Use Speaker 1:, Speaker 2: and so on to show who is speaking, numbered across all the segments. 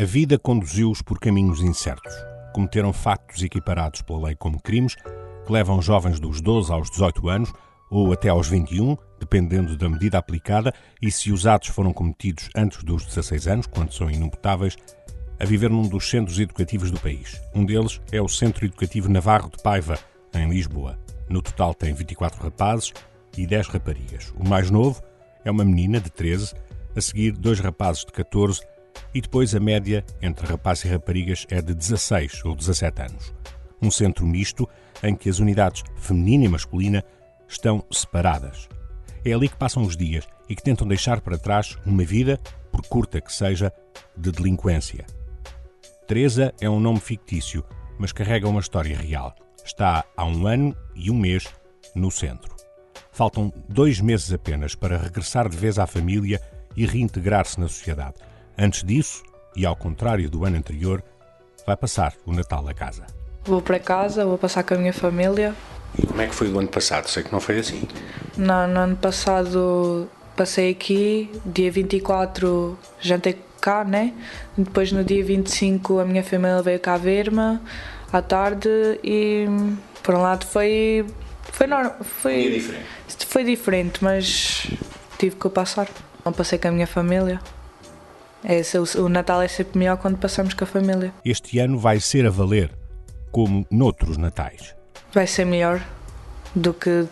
Speaker 1: A vida conduziu-os por caminhos incertos. Cometeram factos equiparados pela lei como crimes, que levam jovens dos 12 aos 18 anos ou até aos 21, dependendo da medida aplicada, e se os atos foram cometidos antes dos 16 anos, quando são inuputáveis, a viver num dos centros educativos do país. Um deles é o Centro Educativo Navarro de Paiva, em Lisboa. No total tem 24 rapazes e 10 raparigas. O mais novo é uma menina de 13, a seguir dois rapazes de 14 e depois a média entre rapazes e raparigas é de 16 ou 17 anos. Um centro misto em que as unidades feminina e masculina estão separadas. É ali que passam os dias e que tentam deixar para trás uma vida, por curta que seja, de delinquência. Teresa é um nome fictício, mas carrega uma história real. Está há um ano e um mês no centro. Faltam dois meses apenas para regressar de vez à família e reintegrar-se na sociedade. Antes disso, e ao contrário do ano anterior, vai passar o Natal a casa.
Speaker 2: Vou para casa, vou passar com a minha família.
Speaker 1: E como é que foi o ano passado? Sei que não foi assim.
Speaker 2: No, no ano passado passei aqui, dia 24 jantei cá, né? Depois no dia 25 a minha família veio cá ver-me à tarde e por um lado foi foi normal, foi
Speaker 1: diferente.
Speaker 2: Foi diferente, mas tive que passar. Não passei com a minha família. É, o Natal é sempre melhor quando passamos com a família.
Speaker 1: Este ano vai ser a valer, como noutros Natais.
Speaker 2: Vai ser melhor do que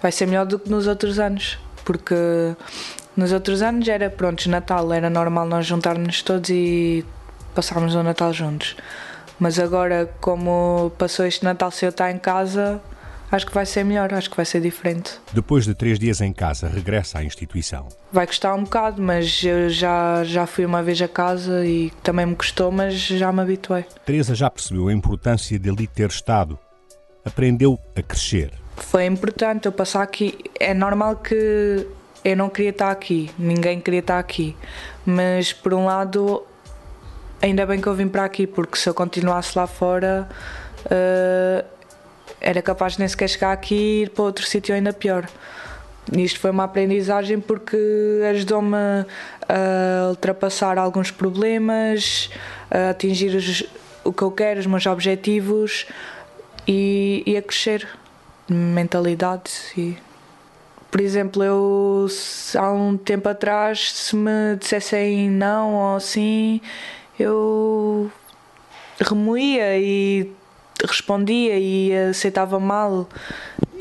Speaker 2: vai ser melhor do que nos outros anos, porque nos outros anos era pronto, Natal era normal nós juntarmos todos e passarmos o Natal juntos. Mas agora, como passou este Natal se eu estar em casa, acho que vai ser melhor, acho que vai ser diferente.
Speaker 1: Depois de três dias em casa, regressa à instituição.
Speaker 2: Vai custar um bocado, mas eu já, já fui uma vez a casa e também me custou, mas já me habituei.
Speaker 1: Teresa já percebeu a importância de ali ter estado. Aprendeu a crescer.
Speaker 2: Foi importante eu passar aqui. É normal que eu não queria estar aqui, ninguém queria estar aqui, mas por um lado, ainda bem que eu vim para aqui, porque se eu continuasse lá fora. Uh, era capaz de nem sequer chegar aqui e ir para outro sítio ainda pior. Isto foi uma aprendizagem porque ajudou-me a ultrapassar alguns problemas, a atingir os, o que eu quero, os meus objetivos e, e a crescer mentalidade. E, por exemplo, eu há um tempo atrás, se me dissessem não ou sim, eu remoía e respondia e aceitava mal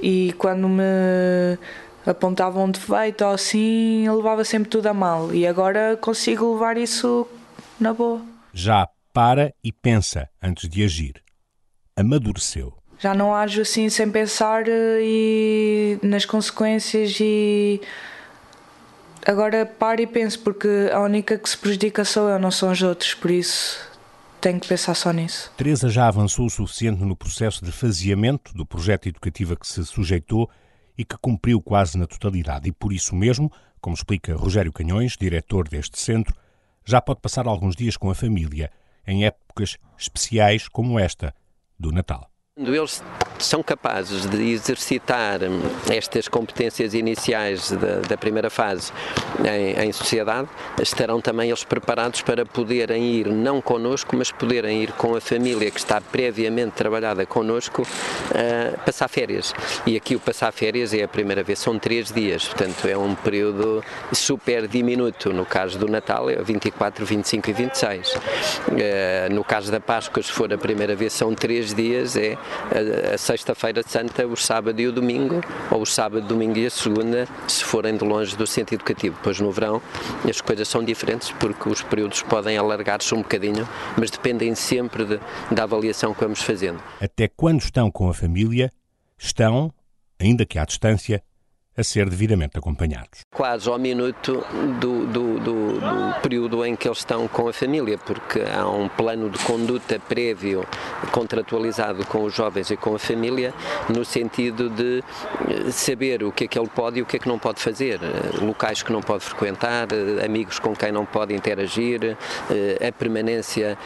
Speaker 2: e quando me apontavam um defeito ou assim, eu levava sempre tudo a mal e agora consigo levar isso na boa.
Speaker 1: Já para e pensa antes de agir. Amadureceu.
Speaker 2: Já não ajo assim sem pensar eh, e nas consequências e agora paro e penso porque a única que se prejudica sou eu, não são os outros, por isso tenho que pensar só nisso.
Speaker 1: Teresa já avançou o suficiente no processo de faseamento do projeto educativo a que se sujeitou e que cumpriu quase na totalidade. E por isso mesmo, como explica Rogério Canhões, diretor deste centro, já pode passar alguns dias com a família, em épocas especiais como esta, do Natal.
Speaker 3: Quando eles são capazes de exercitar estas competências iniciais da, da primeira fase em, em, sociedade, estarão também eles preparados para poderem ir, não connosco, mas poderem ir com a família que está previamente trabalhada connosco, uh, passar férias. E aqui o passar férias é a primeira vez, são três dias, portanto é um período super diminuto. No caso do Natal é 24, 25 e 26. Uh, no caso da Páscoa, se for a primeira vez, são três dias, é a, sexta-feira santa, o sábado e o domingo, ou o sábado, domingo e a segunda, se forem de longe do centro educativo. Pois no verão as coisas são diferentes porque os períodos podem alargar-se um bocadinho, mas dependem sempre de, da avaliação que vamos fazendo.
Speaker 1: Até quando estão com a família, estão, ainda que à distância, a ser devidamente acompanhados.
Speaker 3: Quase ao minuto do, do, do, do, período em que eles estão com a família, porque há um plano de conduta prévio contratualizado com os jovens e com a família, no sentido de eh, saber o que é que ele pode e o que é que não pode fazer, eh, locais que não pode frequentar, eh, amigos com quem não pode interagir, a permanência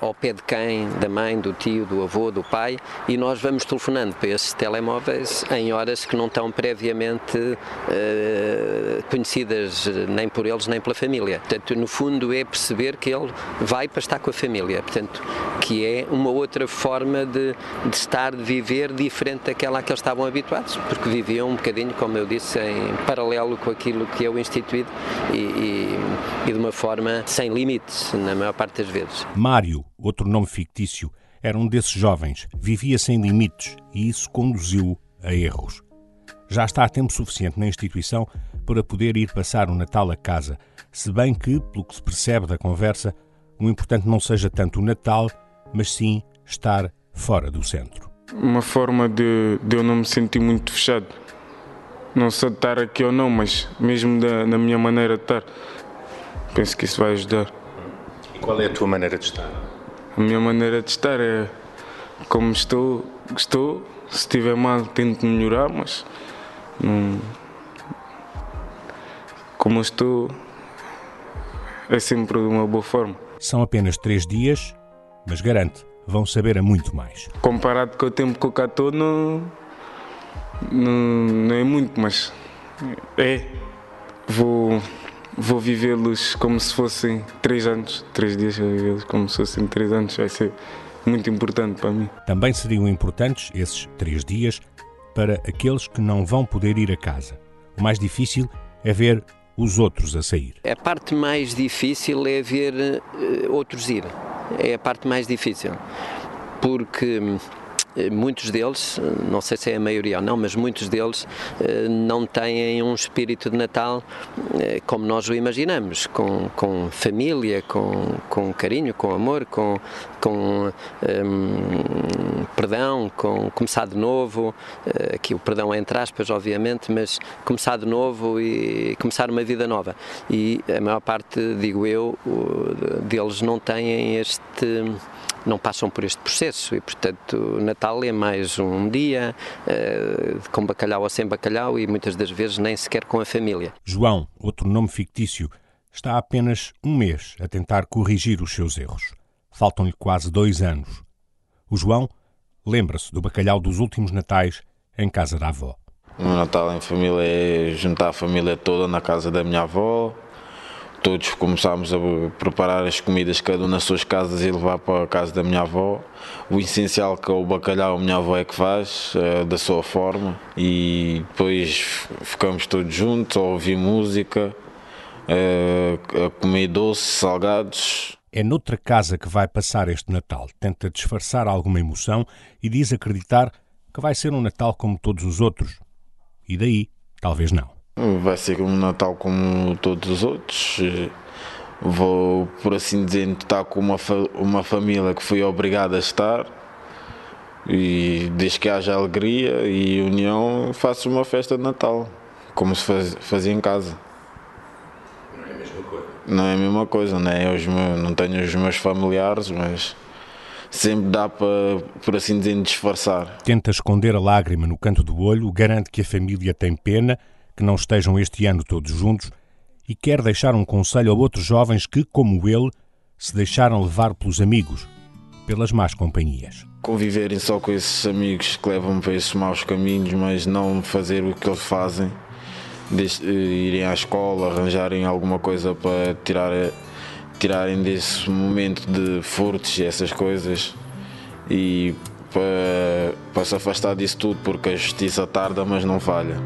Speaker 3: ao pé de quem, da mãe, do tio, do avô, do pai, e nós vamos telefonando para esses telemóveis em horas que não estão previamente propriamente uh, conhecidas nem por eles nem pela família. Portanto, no fundo é perceber que ele vai para estar com a família, portanto, que é uma outra forma de, de estar, de viver diferente daquela a que eles estavam habituados, porque viviam um bocadinho, como eu disse, em paralelo com aquilo que é o instituído e, e, e de uma forma sem limites, na maior parte das vezes.
Speaker 1: Mário, outro nome fictício, era um desses jovens, vivia sem limites e isso conduziu a erros. Já está há tempo suficiente na instituição para poder ir passar o Natal a casa, se bem que, pelo que se percebe da conversa, o importante não seja tanto o Natal, mas sim estar fora do centro.
Speaker 4: Uma forma de, de eu não me sentir muito fechado. Não só de estar aqui ou não, mas mesmo da, na minha maneira de estar. Penso que isso vai ajudar.
Speaker 1: E qual é a tua maneira de estar?
Speaker 4: A minha maneira de estar é como estou, estou. Se estiver mal, tento melhorar, mas não, como estou, é sempre de uma boa forma.
Speaker 1: São apenas três dias, mas garante, vão saber a muito mais.
Speaker 4: Comparado com o tempo que eu cá estou, não, não, não é muito, mas é. Vou, vou vivê-los como se fossem três anos. Três dias vou vivê-los como se fossem três anos. Vai ser muito importante para mim.
Speaker 1: Também seriam importantes esses três dias para aqueles que não vão poder ir a casa. O mais difícil é ver os outros a sair.
Speaker 3: A parte mais difícil é ver uh, outros ir. É a parte mais difícil. Porque eh, muitos deles, não sei se é a maioria ou não, mas muitos deles eh, não têm um espírito de Natal eh, como nós o imaginamos, com, com família, com, com carinho, com amor, com, com um, perdão, com começar de novo, aqui o perdão é entre aspas, obviamente, mas começar de novo e começar uma vida nova. E a maior parte, digo eu, deles não têm este não passam por este processo e, portanto, Natal é mais um dia uh, com bacalhau ou sem bacalhau e muitas das vezes nem sequer com a família.
Speaker 1: João, outro nome fictício, está há apenas um mês a tentar corrigir os seus erros. Faltam-lhe quase dois anos. O João lembra-se do bacalhau dos últimos natais em casa da avó.
Speaker 5: O Natal em família é juntar a família toda na casa da minha avó, todos começámos a preparar as comidas, cada um nas suas casas e levar para a casa da minha avó. O essencial que é o bacalhau, a minha avó é que faz, é, da sua forma. E depois ficamos todos juntos a ouvir música, é, a comer doces, salgados.
Speaker 1: É noutra casa que vai passar este Natal. Tenta disfarçar alguma emoção e diz acreditar que vai ser um Natal como todos os outros. E daí, talvez não.
Speaker 5: Vai ser um Natal como todos os outros. Vou, por assim dizer, estar com uma, uma família que fui obrigado a estar. E desde que haja alegria e união, faço uma festa de Natal, como se faz, fazia em casa.
Speaker 1: Não é a mesma coisa.
Speaker 5: Não é a mesma coisa, né? Os não tenho os meus familiares, mas sempre dá para, por assim dizer, disfarçar.
Speaker 1: Tenta esconder a lágrima no canto do olho, garante que a família tem pena que não estejam este ano todos juntos e quer deixar um conselho a outros jovens que, como ele, se deixaram levar pelos amigos, pelas más companhias.
Speaker 5: Conviverem só com esses amigos que levam para esses maus caminhos, mas não fazer o que eles fazem, eh, irem à escola, arranjarem alguma coisa para tirar, tirarem desse momento de furtos e essas coisas e para, para se afastar disso tudo, porque a justiça tarda, mas não falha.